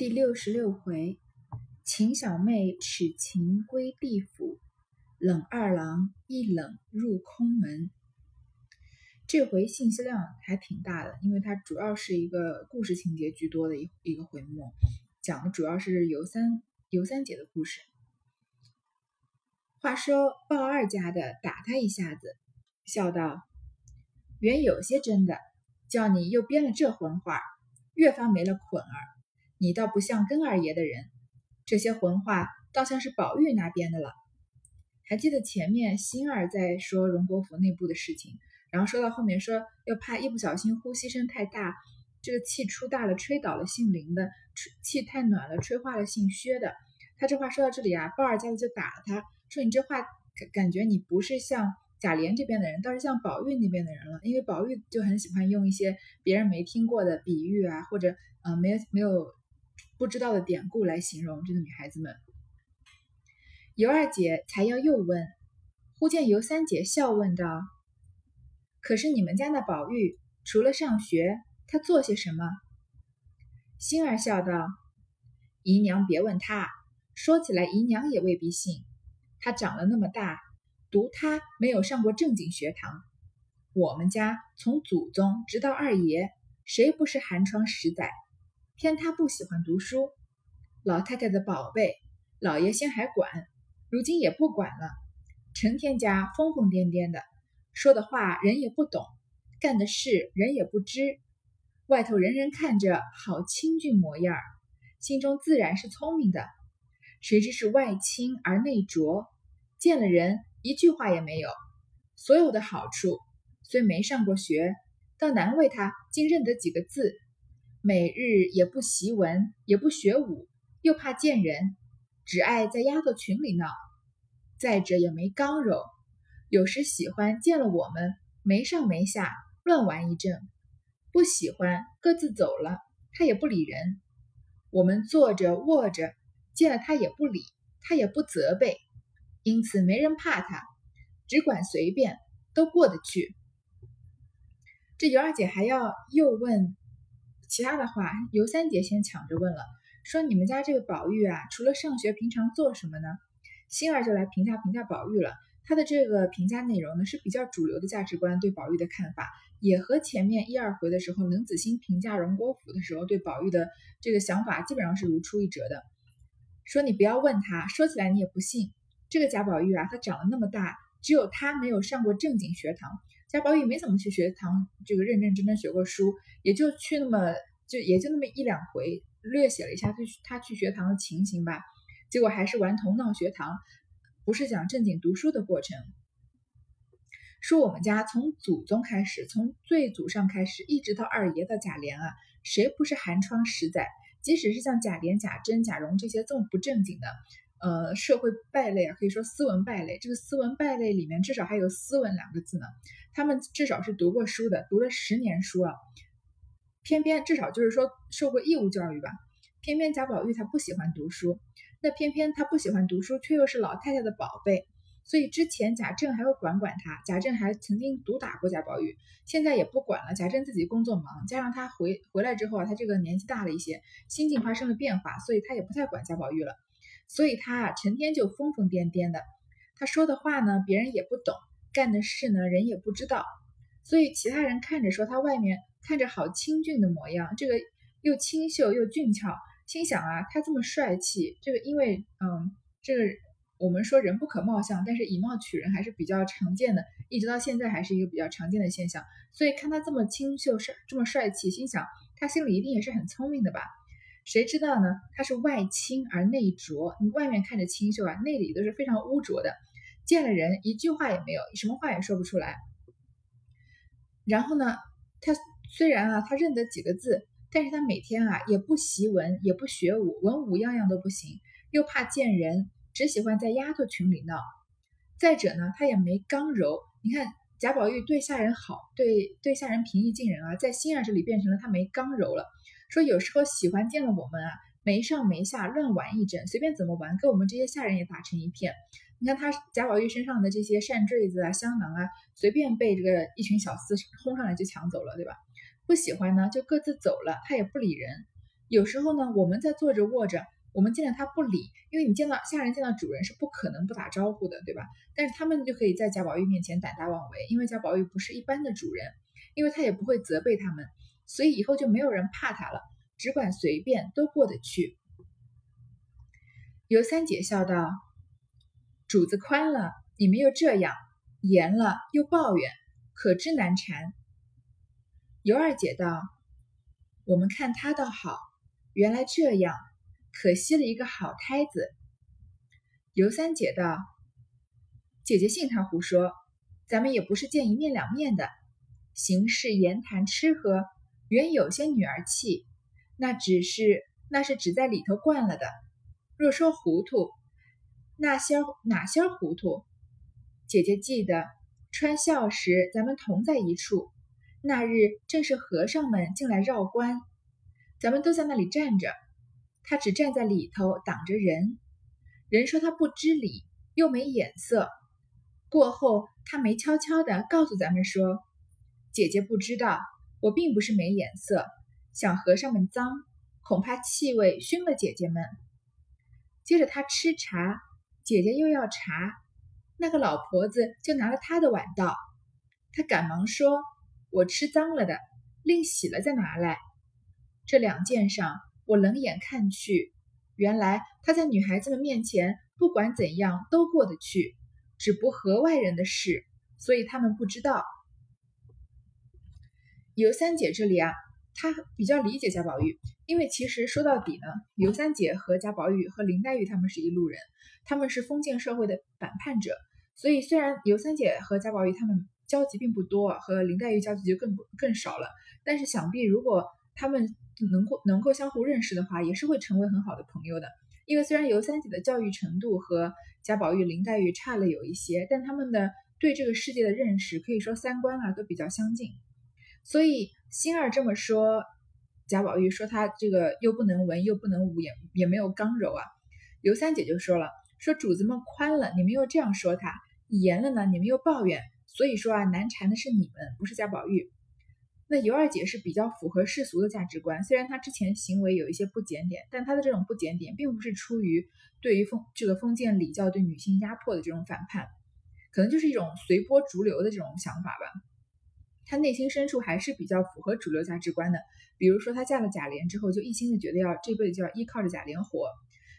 第六十六回，秦小妹使秦归地府，冷二郎一冷入空门。这回信息量还挺大的，因为它主要是一个故事情节居多的一一个回目，讲的主要是尤三尤三姐的故事。话说鲍二家的打他一下子，笑道：“原有些真的，叫你又编了这混话，越发没了捆儿。”你倒不像根二爷的人，这些混话倒像是宝玉那边的了。还记得前面星儿在说荣国府内部的事情，然后说到后面说又怕一不小心呼吸声太大，这个气出大了吹倒了姓林的，气太暖了吹化了姓薛的。他这话说到这里啊，鲍二家子就打了他，说你这话感感觉你不是像贾琏这边的人，倒是像宝玉那边的人了。因为宝玉就很喜欢用一些别人没听过的比喻啊，或者嗯没有没有。不知道的典故来形容这个女孩子们。尤二姐才要又问，忽见尤三姐笑问道：“可是你们家那宝玉除了上学，他做些什么？”星儿笑道：“姨娘别问他，说起来姨娘也未必信。他长了那么大，读他没有上过正经学堂。我们家从祖宗直到二爷，谁不是寒窗十载？”偏他不喜欢读书，老太太的宝贝，老爷先还管，如今也不管了，成天家疯疯癫癫的，说的话人也不懂，干的事人也不知，外头人人看着好清俊模样儿，心中自然是聪明的，谁知是外清而内拙，见了人一句话也没有，所有的好处虽没上过学，倒难为他竟认得几个字。每日也不习文，也不学武，又怕见人，只爱在丫头群里闹。再者也没刚柔，有时喜欢见了我们，没上没下乱玩一阵；不喜欢各自走了，他也不理人。我们坐着卧着，见了他也不理，他也不责备，因此没人怕他，只管随便，都过得去。这尤二姐还要又问。其他的话，尤三姐先抢着问了，说：“你们家这个宝玉啊，除了上学，平常做什么呢？”星儿就来评价评价宝玉了。他的这个评价内容呢，是比较主流的价值观对宝玉的看法，也和前面一二回的时候冷子兴评价荣国府的时候对宝玉的这个想法基本上是如出一辙的。说你不要问他，说起来你也不信。这个贾宝玉啊，他长得那么大，只有他没有上过正经学堂。贾宝玉没怎么去学堂，这个认认真真学过书，也就去那么就也就那么一两回，略写了一下他他去学堂的情形吧。结果还是顽童闹学堂，不是讲正经读书的过程。说我们家从祖宗开始，从最祖上开始，一直到二爷到贾琏啊，谁不是寒窗十载？即使是像贾琏、贾珍、贾蓉这些这么不正经的。呃，社会败类啊，可以说斯文败类。这个斯文败类里面，至少还有斯文两个字呢。他们至少是读过书的，读了十年书啊。偏偏至少就是说受过义务教育吧。偏偏贾宝玉他不喜欢读书，那偏偏他不喜欢读书，却又是老太太的宝贝，所以之前贾政还会管管他。贾政还曾经毒打过贾宝玉，现在也不管了。贾政自己工作忙，加上他回回来之后啊，他这个年纪大了一些，心境发生了变化，所以他也不太管贾宝玉了。所以他啊，成天就疯疯癫癫的。他说的话呢，别人也不懂；干的事呢，人也不知道。所以其他人看着说他外面看着好清俊的模样，这个又清秀又俊俏，心想啊，他这么帅气，这个因为嗯，这个我们说人不可貌相，但是以貌取人还是比较常见的，一直到现在还是一个比较常见的现象。所以看他这么清秀帅，这么帅气，心想他心里一定也是很聪明的吧。谁知道呢？他是外清而内浊，你外面看着清秀啊，内里都是非常污浊的。见了人一句话也没有，什么话也说不出来。然后呢，他虽然啊，他认得几个字，但是他每天啊也不习文，也不学武，文武样样都不行，又怕见人，只喜欢在丫头群里闹。再者呢，他也没刚柔。你看贾宝玉对下人好，对对下人平易近人啊，在心儿这里变成了他没刚柔了。说有时候喜欢见了我们啊，没上没下乱玩一阵，随便怎么玩，跟我们这些下人也打成一片。你看他贾宝玉身上的这些扇坠子啊、香囊啊，随便被这个一群小厮轰上来就抢走了，对吧？不喜欢呢，就各自走了，他也不理人。有时候呢，我们在坐着卧着，我们见到他不理，因为你见到下人见到主人是不可能不打招呼的，对吧？但是他们就可以在贾宝玉面前胆大妄为，因为贾宝玉不是一般的主人，因为他也不会责备他们，所以以后就没有人怕他了，只管随便都过得去。尤三姐笑道：“主子宽了，你们又这样；严了又抱怨，可知难缠。”尤二姐道：“我们看他倒好，原来这样，可惜了一个好胎子。”尤三姐道：“姐姐信他胡说，咱们也不是见一面两面的，行事言谈吃喝，原有些女儿气，那只是那是只在里头惯了的。若说糊涂，那些哪些糊涂？姐姐记得穿孝时，咱们同在一处。”那日正是和尚们进来绕关，咱们都在那里站着，他只站在里头挡着人。人说他不知礼，又没眼色。过后他没悄悄的告诉咱们说：“姐姐不知道，我并不是没眼色，想和尚们脏，恐怕气味熏了姐姐们。”接着他吃茶，姐姐又要茶，那个老婆子就拿了他的碗道，他赶忙说。我吃脏了的，另洗了再拿来。这两件上，我冷眼看去，原来他在女孩子们面前，不管怎样都过得去，只不和外人的事，所以他们不知道。尤三姐这里啊，她比较理解贾宝玉，因为其实说到底呢，尤三姐和贾宝玉和林黛玉他们是一路人，他们是封建社会的反叛者，所以虽然尤三姐和贾宝玉他们。交集并不多，和林黛玉交集就更更少了。但是想必如果他们能够能够相互认识的话，也是会成为很好的朋友的。因为虽然尤三姐的教育程度和贾宝玉、林黛玉差了有一些，但他们的对这个世界的认识，可以说三观啊都比较相近。所以星儿这么说，贾宝玉说他这个又不能文又不能武，也也没有刚柔啊。尤三姐就说了，说主子们宽了，你们又这样说他；严了呢，你们又抱怨。所以说啊，难缠的是你们，不是贾宝玉。那尤二姐是比较符合世俗的价值观，虽然她之前行为有一些不检点，但她的这种不检点，并不是出于对于封这个封建礼教对女性压迫的这种反叛，可能就是一种随波逐流的这种想法吧。她内心深处还是比较符合主流价值观的。比如说，她嫁了贾琏之后，就一心的觉得要这辈子就要依靠着贾琏活，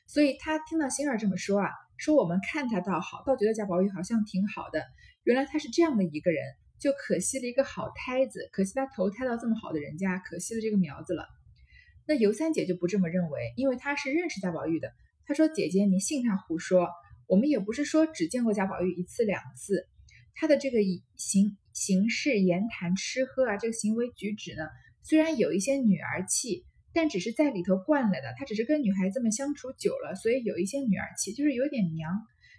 所以她听到星儿这么说啊，说我们看她倒好，倒觉得贾宝玉好像挺好的。原来她是这样的一个人，就可惜了一个好胎子，可惜她投胎到这么好的人家，可惜了这个苗子了。那尤三姐就不这么认为，因为她是认识贾宝玉的。她说：“姐姐，你信他胡说？我们也不是说只见过贾宝玉一次两次，他的这个行行事言谈吃喝啊，这个行为举止呢，虽然有一些女儿气，但只是在里头惯了的。他只是跟女孩子们相处久了，所以有一些女儿气，就是有点娘。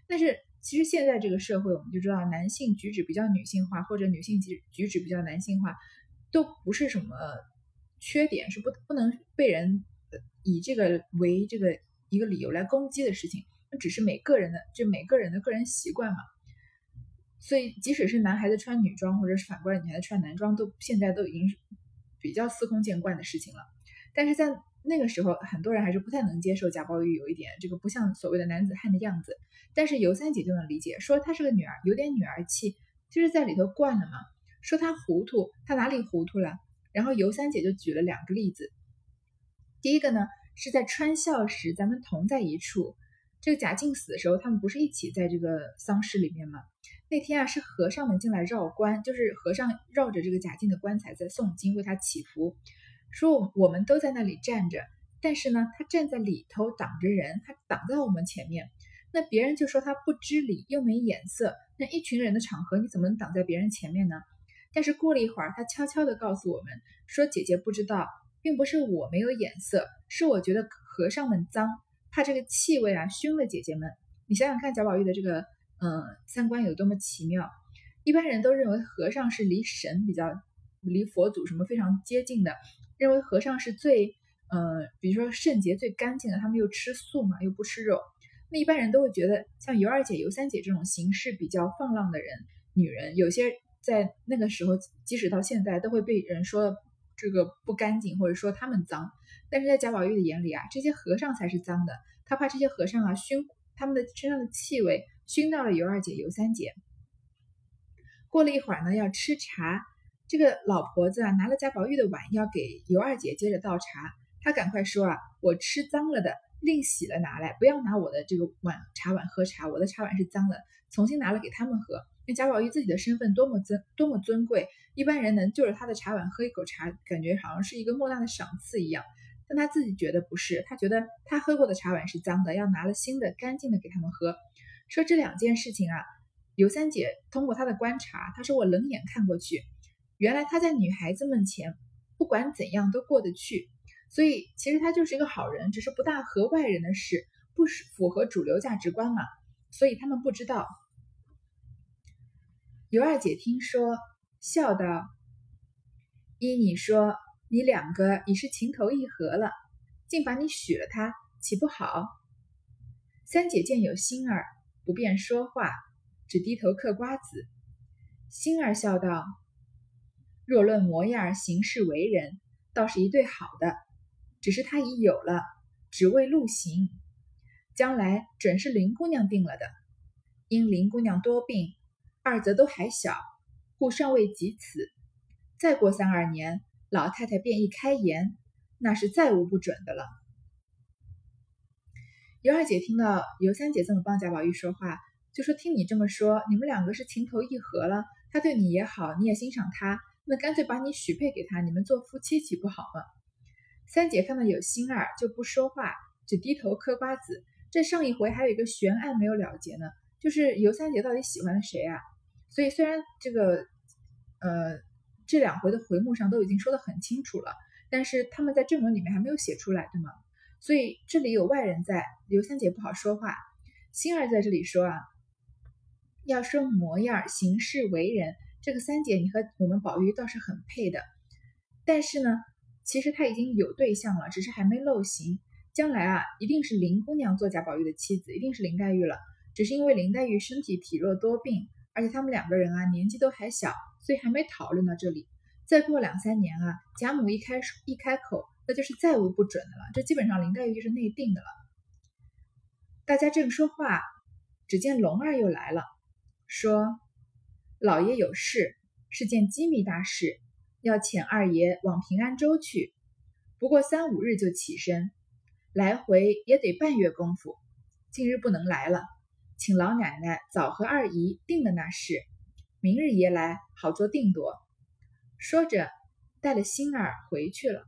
但是。”其实现在这个社会，我们就知道男性举止比较女性化，或者女性举举止比较男性化，都不是什么缺点，是不不能被人以这个为这个一个理由来攻击的事情。那只是每个人的，就每个人的个人习惯嘛。所以，即使是男孩子穿女装，或者是反过来女孩子穿男装，都现在都已经比较司空见惯的事情了。但是在那个时候，很多人还是不太能接受贾宝玉有一点这个不像所谓的男子汉的样子。但是尤三姐就能理解，说她是个女儿，有点女儿气，就是在里头惯了嘛。说她糊涂，她哪里糊涂了？然后尤三姐就举了两个例子。第一个呢，是在穿孝时，咱们同在一处。这个贾静死的时候，他们不是一起在这个丧事里面吗？那天啊，是和尚们进来绕棺，就是和尚绕着这个贾静的棺材在诵经，为他祈福。说我们都在那里站着，但是呢，他站在里头挡着人，他挡在我们前面。那别人就说他不知礼又没眼色。那一群人的场合，你怎么能挡在别人前面呢？但是过了一会儿，他悄悄地告诉我们说：“姐姐不知道，并不是我没有眼色，是我觉得和尚们脏，怕这个气味啊熏了姐姐们。”你想想看，贾宝玉的这个嗯三观有多么奇妙。一般人都认为和尚是离神比较、离佛祖什么非常接近的。认为和尚是最，呃，比如说圣洁、最干净的，他们又吃素嘛，又不吃肉。那一般人都会觉得，像尤二姐、尤三姐这种行事比较放浪的人，女人，有些在那个时候，即使到现在，都会被人说这个不干净，或者说他们脏。但是在贾宝玉的眼里啊，这些和尚才是脏的，他怕这些和尚啊熏他们的身上的气味熏到了尤二姐、尤三姐。过了一会儿呢，要吃茶，这个老婆子啊拿了贾宝玉的碗要给尤二姐接着倒茶，她赶快说啊，我吃脏了的，另洗了拿来，不要拿我的这个碗茶碗喝茶，我的茶碗是脏的，重新拿了给他们喝。那贾宝玉自己的身份多么尊多么尊贵，一般人能就着他的茶碗喝一口茶，感觉好像是一个莫大的赏赐一样。但他自己觉得不是，他觉得他喝过的茶碗是脏的，要拿了新的干净的给他们喝。说这两件事情啊。尤三姐通过她的观察，她说我冷眼看过去，原来她在女孩子们前不管怎样都过得去，所以其实她就是一个好人，只是不大合外人的事，不符合主流价值观嘛，所以他们不知道。尤二姐听说，笑道：“依你说，你两个已是情投意合了，竟把你许了他，岂不好？”三姐见有心儿，不便说话。只低头嗑瓜子，星儿笑道：“若论模样、行事、为人，倒是一对好的。只是他已有了，只为路行，将来准是林姑娘定了的。因林姑娘多病，二则都还小，故尚未及此。再过三二年，老太太便一开言，那是再无不准的了。”尤二姐听到尤三姐这么帮贾宝玉说话。就说听你这么说，你们两个是情投意合了，他对你也好，你也欣赏他，那干脆把你许配给他，你们做夫妻岂不好吗？三姐看到有心儿，就不说话，只低头嗑瓜子。这上一回还有一个悬案没有了结呢，就是尤三姐到底喜欢谁啊？所以虽然这个呃这两回的回目上都已经说的很清楚了，但是他们在正文里面还没有写出来，对吗？所以这里有外人在，刘三姐不好说话。心儿在这里说啊。要说模样、行事、为人，这个三姐你和我们宝玉倒是很配的。但是呢，其实他已经有对象了，只是还没露形。将来啊，一定是林姑娘做贾宝玉的妻子，一定是林黛玉了。只是因为林黛玉身体体弱多病，而且他们两个人啊年纪都还小，所以还没讨论到这里。再过两三年啊，贾母一开一开口，那就是再无不准的了。这基本上林黛玉就是内定的了。大家正说话，只见龙儿又来了。说：“老爷有事，是件机密大事，要遣二爷往平安州去。不过三五日就起身，来回也得半月功夫。近日不能来了，请老奶奶早和二姨定了那事，明日爷来好做定夺。”说着，带了星儿回去了。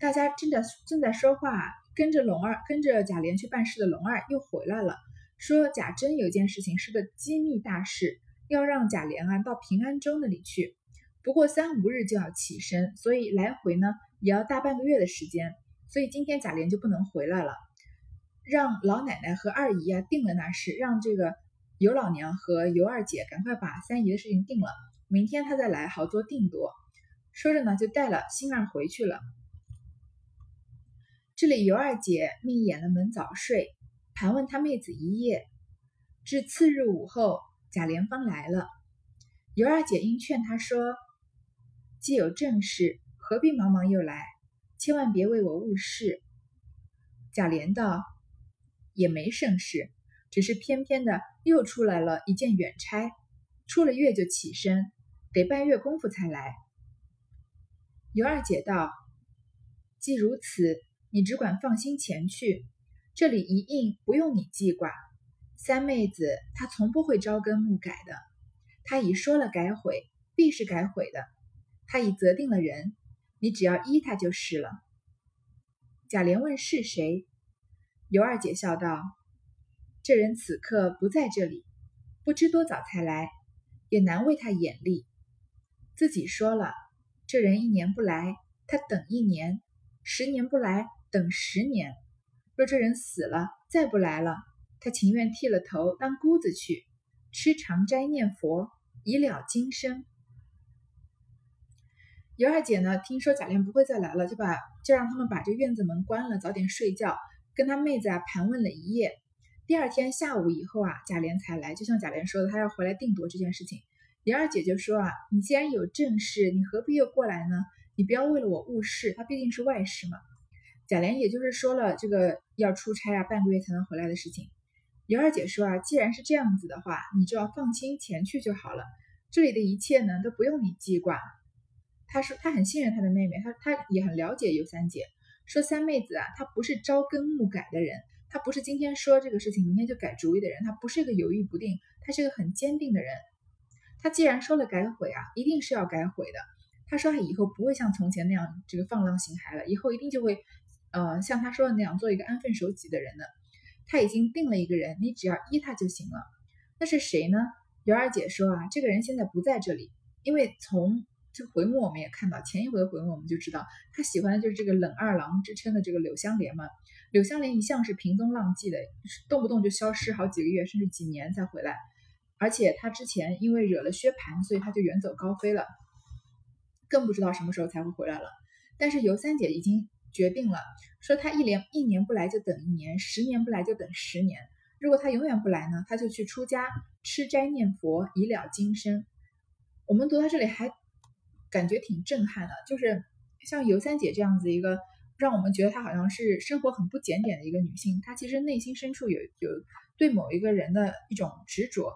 大家正在正在说话，跟着龙儿，跟着贾琏去办事的龙儿又回来了。说贾珍有件事情是个机密大事，要让贾琏啊到平安州那里去。不过三五日就要起身，所以来回呢也要大半个月的时间。所以今天贾琏就不能回来了，让老奶奶和二姨啊定了那事，让这个尤老娘和尤二姐赶快把三姨的事情定了，明天他再来好做定夺。说着呢，就带了星儿回去了。这里尤二姐命掩了门早睡。盘问他妹子一夜，至次日午后，贾琏方来了。尤二姐因劝他说：“既有正事，何必忙忙又来？千万别为我误事。”贾琏道：“也没甚事，只是偏偏的又出来了一件远差，出了月就起身，得半月功夫才来。”尤二姐道：“既如此，你只管放心前去。”这里一应不用你记挂，三妹子她从不会朝更暮改的，她已说了改悔，必是改悔的。她已择定了人，你只要依她就是了。贾琏问是谁，尤二姐笑道：“这人此刻不在这里，不知多早才来，也难为他眼力。自己说了，这人一年不来，他等一年；十年不来，等十年。”若这人死了，再不来了，他情愿剃了头当姑子去，吃长斋念佛，以了今生。尤二姐呢，听说贾琏不会再来了，就把就让他们把这院子门关了，早点睡觉，跟他妹子啊盘问了一夜。第二天下午以后啊，贾琏才来，就像贾琏说的，他要回来定夺这件事情。尤二姐就说啊，你既然有正事，你何必又过来呢？你不要为了我误事，他毕竟是外事嘛。贾琏也就是说了这个要出差啊，半个月才能回来的事情。尤二姐说啊，既然是这样子的话，你就要放心前去就好了。这里的一切呢，都不用你记挂。她说她很信任她的妹妹，她她也很了解尤三姐。说三妹子啊，她不是朝更暮改的人，她不是今天说这个事情，明天就改主意的人，她不是一个犹豫不定，她是个很坚定的人。她既然说了改悔啊，一定是要改悔的。她说她以后不会像从前那样这个放浪形骸了，以后一定就会，呃，像她说的那样做一个安分守己的人呢。她已经定了一个人，你只要依他就行了。那是谁呢？尤二姐说啊，这个人现在不在这里，因为从。这回目我们也看到，前一回的回目我们就知道，他喜欢的就是这个冷二郎之称的这个柳香莲嘛。柳香莲一向是平踪浪迹的，动不动就消失好几个月，甚至几年才回来。而且他之前因为惹了薛蟠，所以他就远走高飞了，更不知道什么时候才会回来了。但是尤三姐已经决定了，说他一连一年不来就等一年，十年不来就等十年。如果他永远不来呢，他就去出家吃斋念佛，以了今生。我们读到这里还。感觉挺震撼的，就是像尤三姐这样子一个，让我们觉得她好像是生活很不检点的一个女性，她其实内心深处有有对某一个人的一种执着，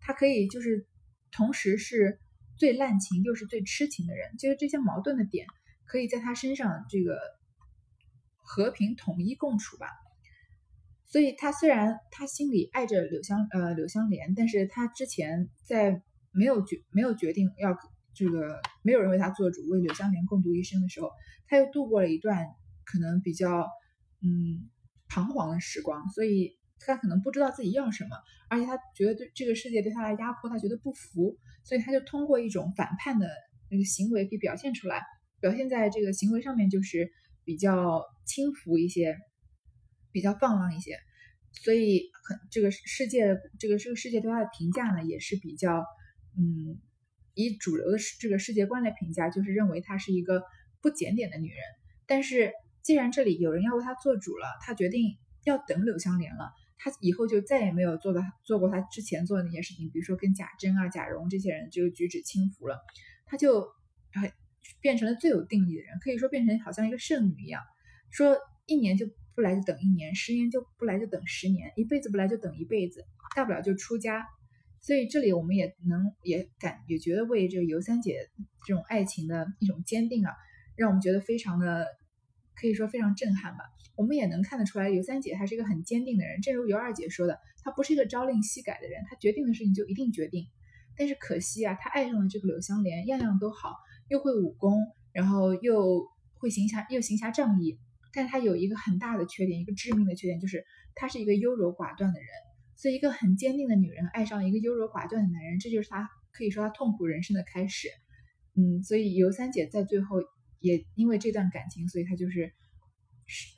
她可以就是同时是最滥情又是最痴情的人，就是这些矛盾的点可以在她身上这个和平统一共处吧。所以他虽然他心里爱着柳香呃柳香莲，但是他之前在没有决没有决定要。这个没有人为他做主，为柳香莲共度一生的时候，他又度过了一段可能比较嗯彷徨的时光，所以他可能不知道自己要什么，而且他觉得对这个世界对他的压迫，他觉得不服，所以他就通过一种反叛的那个行为给表现出来，表现在这个行为上面就是比较轻浮一些，比较放浪一些，所以很这个世界这个这个世界对他的评价呢也是比较嗯。以主流的这个世界观来评价，就是认为她是一个不检点的女人。但是既然这里有人要为她做主了，她决定要等柳湘莲了。她以后就再也没有做的做过她之前做的那些事情，比如说跟贾珍啊、贾蓉这些人就举止轻浮了。她就变成了最有定力的人，可以说变成好像一个圣女一样，说一年就不来就等一年，十年就不来就等十年，一辈子不来就等一辈子，大不了就出家。所以这里我们也能也感也觉得为这个尤三姐这种爱情的一种坚定啊，让我们觉得非常的可以说非常震撼吧。我们也能看得出来，尤三姐她是一个很坚定的人。正如尤二姐说的，她不是一个朝令夕改的人，她决定的事情就一定决定。但是可惜啊，她爱上了这个柳香莲，样样都好，又会武功，然后又会行侠又行侠仗义。但他有一个很大的缺点，一个致命的缺点，就是他是一个优柔寡断的人。所以，一个很坚定的女人爱上一个优柔寡断的男人，这就是他可以说他痛苦人生的开始。嗯，所以尤三姐在最后也因为这段感情，所以她就是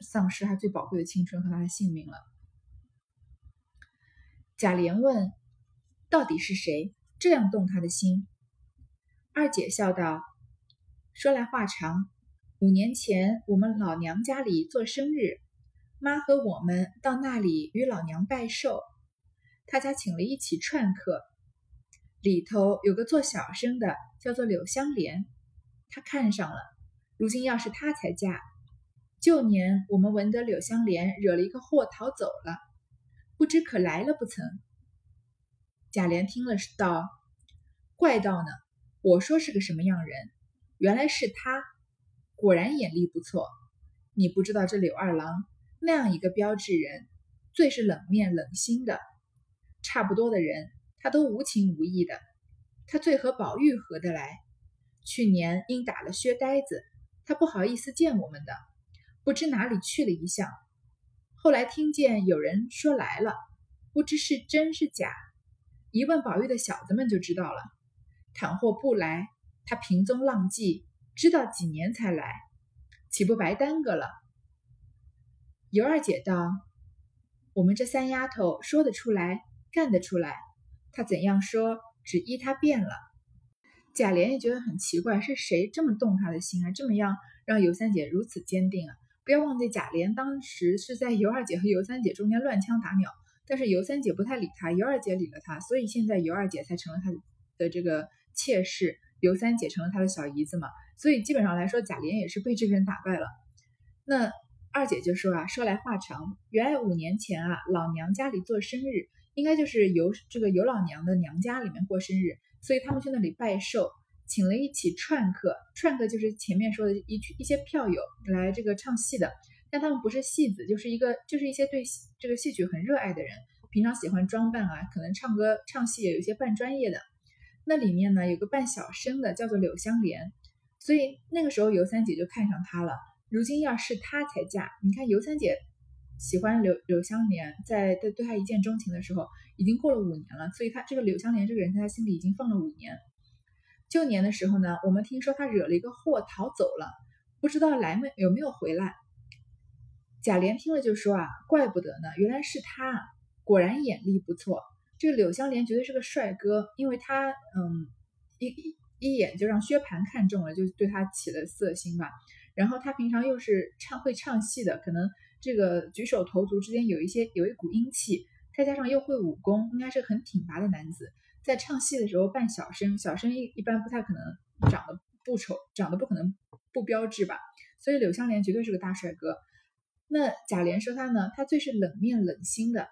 丧失她最宝贵的青春和她的性命了。贾琏问：“到底是谁这样动他的心？”二姐笑道：“说来话长，五年前我们老娘家里做生日，妈和我们到那里与老娘拜寿。”他家请了一起串客，里头有个做小生的，叫做柳香莲，他看上了。如今要是他才嫁，旧年我们闻得柳香莲惹了一个祸逃走了，不知可来了不曾？贾琏听了道：“怪道呢，我说是个什么样人，原来是他，果然眼力不错。你不知道这柳二郎那样一个标致人，最是冷面冷心的。”差不多的人，他都无情无义的。他最和宝玉合得来。去年因打了薛呆子，他不好意思见我们的，不知哪里去了一向。后来听见有人说来了，不知是真是假。一问宝玉的小子们就知道了。倘或不来，他平踪浪迹，知道几年才来，岂不白耽搁了？尤二姐道：“我们这三丫头说得出来。”干得出来，他怎样说，只依他变了。贾琏也觉得很奇怪，是谁这么动他的心啊？这么样让尤三姐如此坚定啊？不要忘记，贾琏当时是在尤二姐和尤三姐中间乱枪打鸟，但是尤三姐不太理他，尤二姐理了他，所以现在尤二姐才成了他的这个妾室，尤三姐成了他的小姨子嘛，所以基本上来说，贾琏也是被这个人打败了。那二姐就说啊，说来话长，原来五年前啊，老娘家里做生日，应该就是尤这个尤老娘的娘家里面过生日，所以他们去那里拜寿，请了一起串客，串客就是前面说的一一些票友来这个唱戏的，但他们不是戏子，就是一个就是一些对这个戏曲很热爱的人，平常喜欢装扮啊，可能唱歌唱戏也有些半专业的。那里面呢有个扮小生的，叫做柳香莲，所以那个时候尤三姐就看上他了。如今要是他才嫁，你看尤三姐喜欢柳柳香莲，在对对他一见钟情的时候，已经过了五年了，所以他这个柳香莲这个人在他心里已经放了五年。旧年的时候呢，我们听说他惹了一个祸逃走了，不知道来没有没有回来。贾琏听了就说啊，怪不得呢，原来是他，果然眼力不错。这个柳香莲绝对是个帅哥，因为他嗯一一一眼就让薛蟠看中了，就对他起了色心吧。然后他平常又是唱会唱戏的，可能这个举手投足之间有一些有一股英气，再加上又会武功，应该是很挺拔的男子。在唱戏的时候扮小生，小生一一般不太可能长得不丑，长得不可能不标致吧。所以柳香莲绝对是个大帅哥。那贾琏说他呢，他最是冷面冷心的。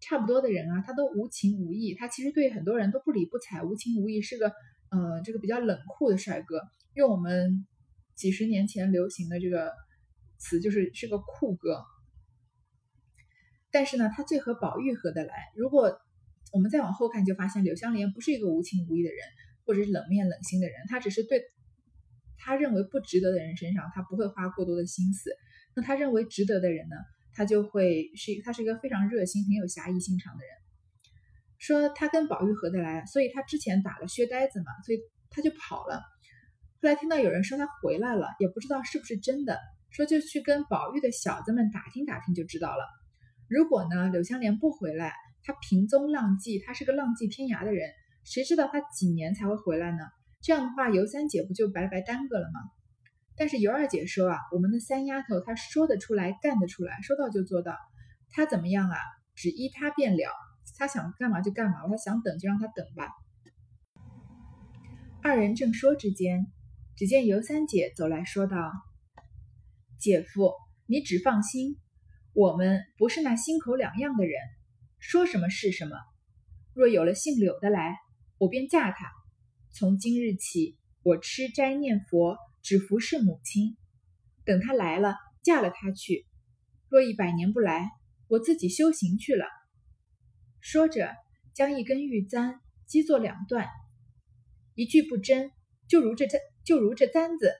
差不多的人啊，他都无情无义，他其实对很多人都不理不睬，无情无义，是个呃这个比较冷酷的帅哥。用我们几十年前流行的这个词，就是是个酷哥。但是呢，他最和宝玉合得来。如果我们再往后看，就发现柳湘莲不是一个无情无义的人，或者是冷面冷心的人，他只是对他认为不值得的人身上，他不会花过多的心思。那他认为值得的人呢？他就会是，他是一个非常热心、很有侠义心肠的人。说他跟宝玉合得来，所以他之前打了薛呆子嘛，所以他就跑了。后来听到有人说他回来了，也不知道是不是真的，说就去跟宝玉的小子们打听打听就知道了。如果呢，柳湘莲不回来，他平踪浪迹，他是个浪迹天涯的人，谁知道他几年才会回来呢？这样的话，尤三姐不就白白耽搁了吗？但是尤二姐说啊，我们的三丫头她说得出来，干得出来，说到就做到。她怎么样啊？只依她便了，她想干嘛就干嘛，她想等就让她等吧。二人正说之间，只见尤三姐走来说道：“姐夫，你只放心，我们不是那心口两样的人，说什么是什么。若有了姓柳的来，我便嫁他。从今日起，我吃斋念佛。”只服侍母亲，等他来了，嫁了他去。若一百年不来，我自己修行去了。说着，将一根玉簪击作两段，一句不真，就如这簪，就如这簪子。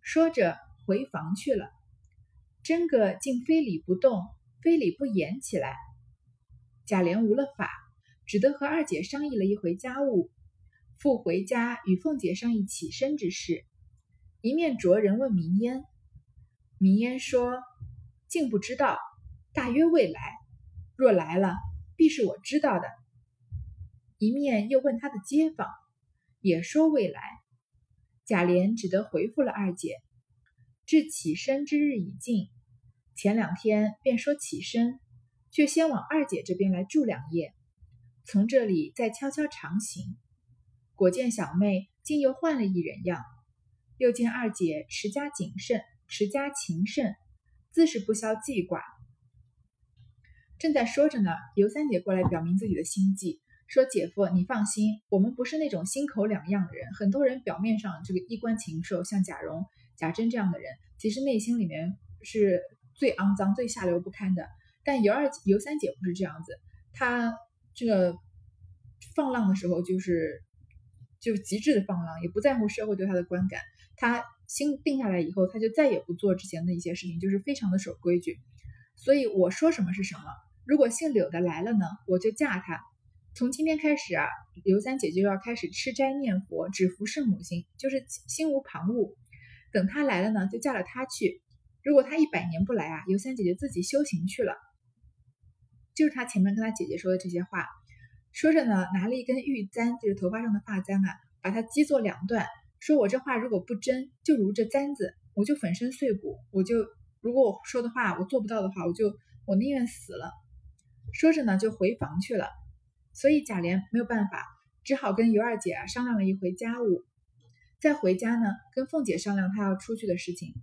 说着，回房去了。真个竟非礼不动，非礼不言起来。贾琏无了法，只得和二姐商议了一回家务，复回家与凤姐商议起身之事。一面着人问明烟，明烟说：“竟不知道，大约未来。若来了，必是我知道的。”一面又问他的街坊，也说未来。贾琏只得回复了二姐。至起身之日已近，前两天便说起身，却先往二姐这边来住两夜，从这里再悄悄长行。果见小妹竟又换了一人样。又见二姐持家谨慎，持家勤慎，自是不消记挂。正在说着呢，尤三姐过来表明自己的心迹，说：“姐夫，你放心，我们不是那种心口两样的人。很多人表面上这个衣冠禽兽，像贾蓉、贾珍这样的人，其实内心里面是最肮脏、最下流不堪的。但尤二、尤三姐不是这样子，她这个放浪的时候就是就极致的放浪，也不在乎社会对他的观感。”他心定下来以后，他就再也不做之前的一些事情，就是非常的守规矩。所以我说什么是什么。如果姓柳的来了呢，我就嫁他。从今天开始啊，刘三姐就要开始吃斋念佛，只服圣母心，就是心无旁骛。等他来了呢，就嫁了他去。如果他一百年不来啊，刘三姐就自己修行去了。就是他前面跟他姐姐说的这些话，说着呢，拿了一根玉簪，就是头发上的发簪啊，把它击作两段。说我这话如果不真，就如这簪子，我就粉身碎骨。我就如果我说的话我做不到的话，我就我宁愿死了。说着呢，就回房去了。所以贾琏没有办法，只好跟尤二姐啊商量了一回家务。再回家呢，跟凤姐商量她要出去的事情，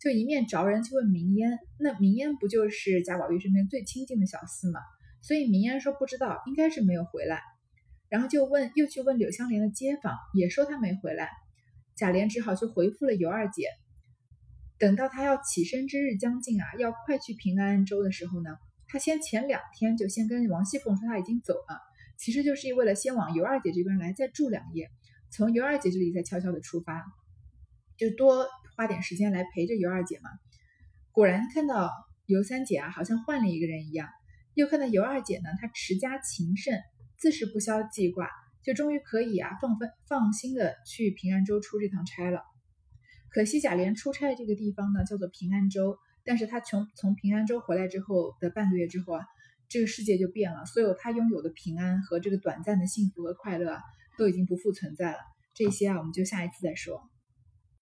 就一面着人去问明烟。那明烟不就是贾宝玉身边最亲近的小厮吗？所以明烟说不知道，应该是没有回来。然后就问，又去问柳香莲的街坊，也说他没回来。贾琏只好去回复了尤二姐。等到他要起身之日将近啊，要快去平安州的时候呢，他先前两天就先跟王熙凤说他已经走了，其实就是为了先往尤二姐这边来，再住两夜。从尤二姐这里再悄悄的出发，就多花点时间来陪着尤二姐嘛。果然看到尤三姐啊，好像换了一个人一样。又看到尤二姐呢，她持家勤慎，自是不消记挂，就终于可以啊放分放心的去平安州出这趟差了。可惜贾琏出差的这个地方呢，叫做平安州，但是他从从平安州回来之后的半个月之后啊，这个世界就变了，所有他拥有的平安和这个短暂的幸福和快乐啊。都已经不复存在了，这些啊，我们就下一次再说。